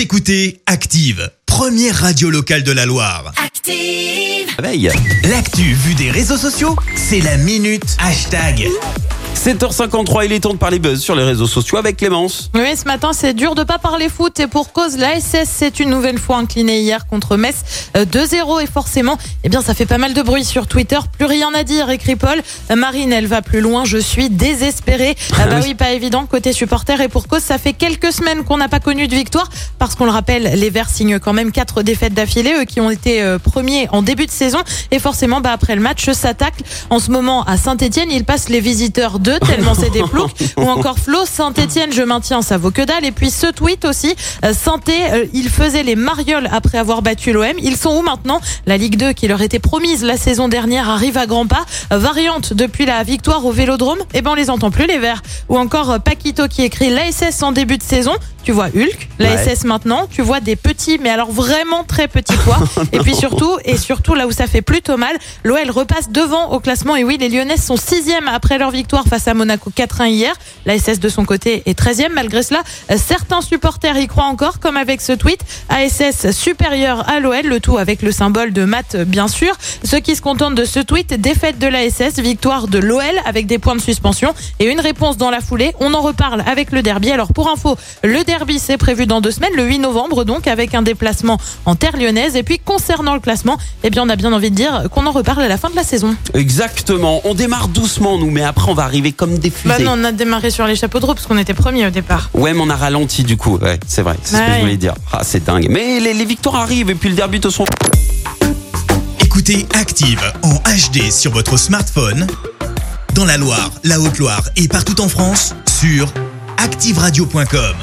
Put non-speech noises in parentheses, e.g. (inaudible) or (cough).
Vous écoutez Active, première radio locale de la Loire. Active. Veille. L'actu vue des réseaux sociaux, c'est la minute hashtag. 7h53, il est temps de parler buzz sur les réseaux sociaux avec Clémence. Oui, ce matin, c'est dur de pas parler foot et pour cause, la SS s'est une nouvelle fois inclinée hier contre Metz euh, 2-0 et forcément, eh bien, ça fait pas mal de bruit sur Twitter. Plus rien à dire, écrit Paul. Euh, Marine, elle va plus loin. Je suis désespérée. (laughs) Ah bah oui, pas évident côté supporter et pour cause, ça fait quelques semaines qu'on n'a pas connu de victoire parce qu'on le rappelle, les Verts signent quand même quatre défaites d'affilée, eux qui ont été euh, premiers en début de saison et forcément, bah après le match, s'attaque en ce moment à Saint-Etienne. Ils passent les visiteurs 2 tellement c'est des ploucs. (laughs) Ou encore Flo, Saint-Etienne, je maintiens, ça vaut que dalle. Et puis ce tweet aussi, euh, Sainté, euh, ils faisaient les marioles après avoir battu l'OM. Ils sont où maintenant? La Ligue 2 qui leur était promise la saison dernière arrive à grands pas. Variante depuis la victoire au Vélodrome, eh ben on les entend plus les Verts. Ou encore euh, Paquito qui écrit l'ASS en début de saison. Tu vois Hulk, l'ASS maintenant, tu vois des petits, mais alors vraiment très petits poids. (laughs) et puis surtout, et surtout là où ça fait plutôt mal, l'OL repasse devant au classement. Et oui, les Lyonnais sont sixième après leur victoire face à Monaco 4-1 hier. L'ASS de son côté est 13e. Malgré cela, euh, certains supporters y croient encore, comme avec ce tweet. ASS supérieur à l'OL, le tout avec le symbole de euh, bien sûr. Ceux qui se contentent de ce tweet, défaite de l'ASS, victoire de l'OL avec des points de suspension et une réponse dans la foulée. On en reparle avec le derby. Alors pour info, le derby c'est prévu dans deux semaines, le 8 novembre donc, avec un déplacement en terre lyonnaise. Et puis concernant le classement, eh bien on a bien envie de dire qu'on en reparle à la fin de la saison. Exactement. On démarre doucement, nous, mais après, on va arriver comme des fusées. Bah non, on a démarré sur les chapeaux de roue parce qu'on était premier au départ. Ouais, mais on a ralenti du coup. Ouais, c'est vrai. C'est ce que je voulais dire. Ah, c'est dingue. Mais les, les victoires arrivent et puis le derby de son. Écoutez Active en HD sur votre smartphone, dans la Loire, la Haute-Loire et partout en France, sur activeradio.com.